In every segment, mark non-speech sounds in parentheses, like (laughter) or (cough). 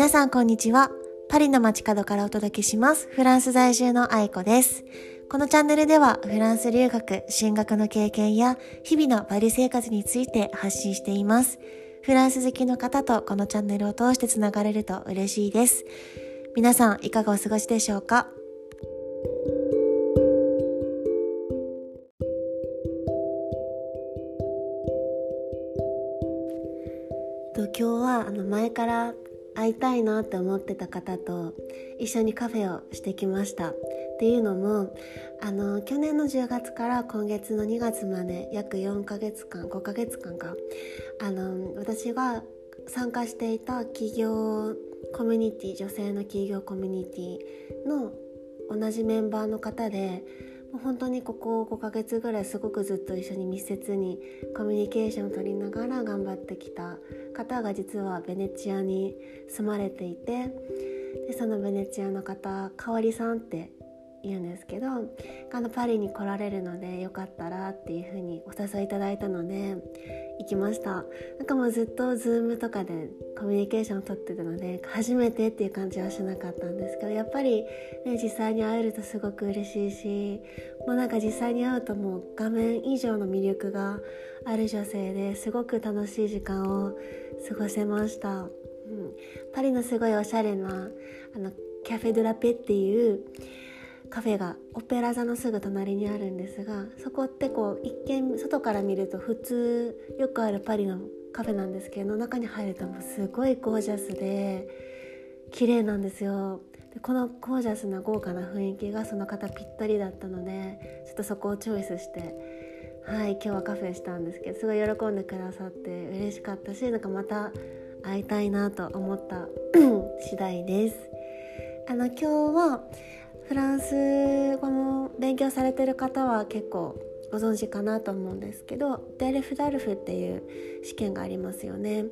皆さんこんにちは。パリの街角からお届けします。フランス在住の愛子です。このチャンネルではフランス留学、進学の経験や日々のパリ生活について発信しています。フランス好きの方とこのチャンネルを通してつながれると嬉しいです。皆さんいかがお過ごしでしょうか？今日はあの前から会いたいなって思ってた方と一緒にカフェをしてきました。っていうのもあの去年の10月から今月の2月まで約4ヶ月間5ヶ月間かあの私が参加していた企業コミュニティ女性の企業コミュニティの同じメンバーの方でもう本当にここ5ヶ月ぐらいすごくずっと一緒に密接にコミュニケーションを取りながら頑張ってきた方が実はベネチアに住まれていてでそのベネチアの方かわりさんって言うんですけどあのパリに来られるのでよかったらっていうふうにお誘いいただいたので行きました。なんかもうずっと Zoom とかでコミュニケーションをとってたので初めてっていう感じはしなかったんですけどやっぱり、ね、実際に会えるとすごく嬉しいしもうなんか実際に会うともう画面以上の魅力がある女性ですごく楽しい時間を過ごせました、うん、パリのすごいおしゃれなあのキャフェ・ドゥ・ラペっていうカフェがオペラ座のすぐ隣にあるんですがそこってこう一見外から見ると普通よくあるパリのカフェなんですけど中に入るともうすごいゴージャスで綺麗なんですよこのゴージャスな豪華な雰囲気がその方ぴったりだったのでちょっとそこをチョイスしてはい今日はカフェしたんですけどすごい喜んでくださって嬉しかったしなんかまた会いたいなと思った (coughs) 次第です。あの今日はフランス語の勉強されてる方は結構ご存知かなと思うんですけどデルフダルフっていう試験がありますよね。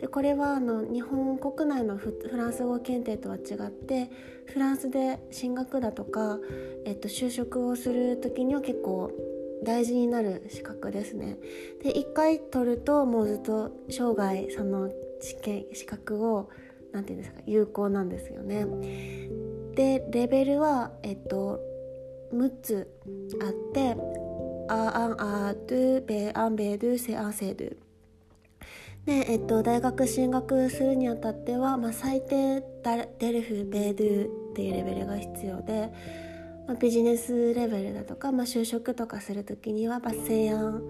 でこれはあの日本国内のフランス語検定とは違ってフランスで進学だとか、えっと、就職をする時には結構大事になる資格ですね。で1回取るともうずっと生涯その試験資格を何て言うんですか有効なんですよね。でレベルはえっと6つあってアアンアドゥベアンベドゥセアンセドゥで、えっと、大学進学するにあたっては、まあ、最低デルフベドゥっていうレベルが必要で、まあ、ビジネスレベルだとか、まあ、就職とかする時には、まあ、西安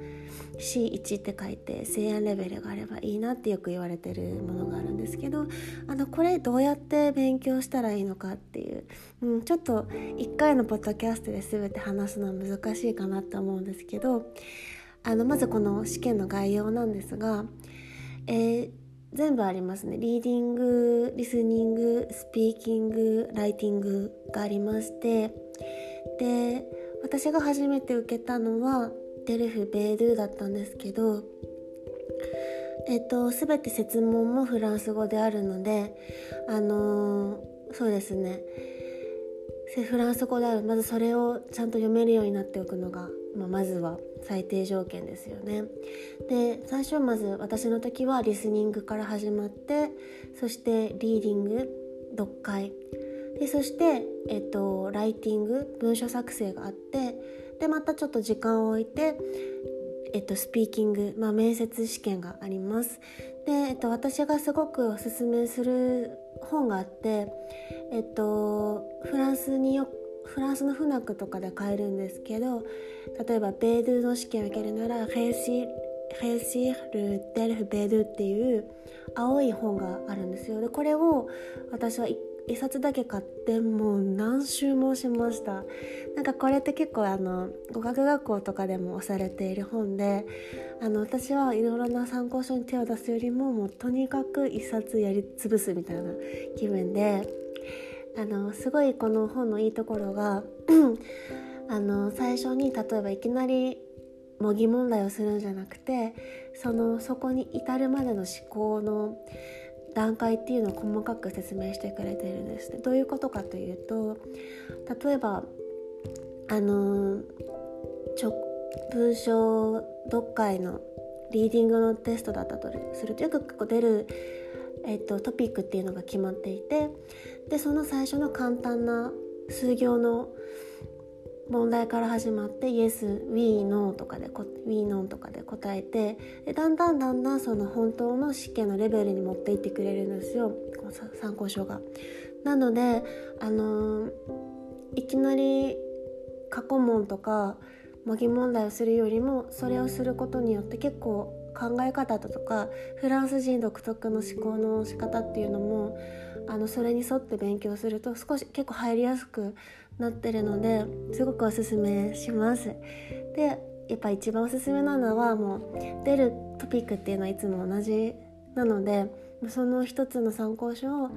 C1 って書いて西安レベルがあればいいなってよく言われてるものがあるんですけどあのこれどうやって勉強したらいいのかっていう、うん、ちょっと1回のポッドキャストで全て話すのは難しいかなと思うんですけどあのまずこの試験の概要なんですが、えー、全部ありますね。リーディングリスニングスピーキングライティングがありましてで私が初めて受けたのはデルフ・ベールーだったんですけどえっと全て設問もフランス語であるのであのー、そうですね。フランス語である。まずそれをちゃんと読めるようになっておくのが、まあ、まずは最低条件ですよね。で最初まず私の時はリスニングから始まってそしてリーディング読解。でそして、えっと、ライティング文書作成があってでまたちょっと時間を置いて、えっと、スピーキング、まあ、面接試験があります。で、えっと、私がすごくおすすめする本があって、えっと、フランスによフランスのフナックとかで買えるんですけど例えば B2 の試験を受けるなら「ヘイシーヘイシール・デルフ・ベードゥ」っていう青い本があるんですよでこれを私は1冊だけ買ってもう何周もしました。なんかこれって結構あの語学学校とかでも推されている本であの私はいろいろな参考書に手を出すよりももうとにかく1冊やり潰すみたいな気分であのすごいこの本のいいところが (clears throat) あの最初に例えばいきなり模擬問題をするんじゃなくてそのそこに至るまでの思考の段階っていうのを細かく説明してくれてるんですどういうことかというと例えばあの文章読解のリーディングのテストだったとするとよく出るえっと、トピックっていうのが決まっていてでその最初の簡単な数行の問題から始まって「Yes」「We」「No」とかで「We」「No」とかで答えてでだんだんだんだんその本当の試験のレベルに持っていってくれるんですよ参考書が。なのであのー、いきなり過去問とか模擬問題をするよりもそれをすることによって結構考え方だとかフランス人独特の思考の仕方っていうのもあのそれに沿って勉強すると少し結構入りやすくなってるのですごくおすすめします。でやっぱ一番おすすめなのはもう出るトピックっていうのはいつも同じなのでその一つの参考書を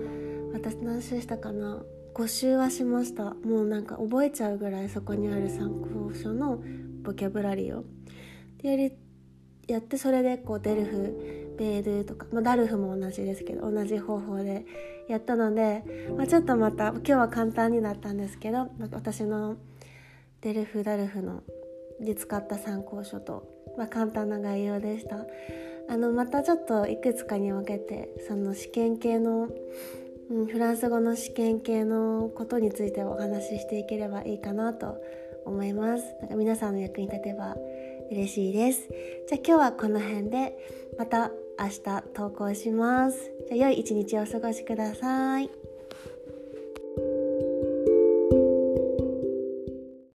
私何周したかな5周はしましたもうなんか覚えちゃうぐらいそこにある参考書のボキャブラリーを。でやりやってそれでこうデルフベールとか、まあ、ダルフも同じですけど同じ方法でやったので、まあ、ちょっとまた今日は簡単になったんですけど、まあ、私のデルフダルフので使った参考書と、まあ、簡単な概要でした。あのまたちょっといくつかに分けてその試験系の、うん、フランス語の試験系のことについてお話ししていければいいかなと思います。なんか皆さんの役に立てば嬉しいです。じゃあ今日はこの辺でまた明日投稿します。じゃあ良い一日をお過ごしください。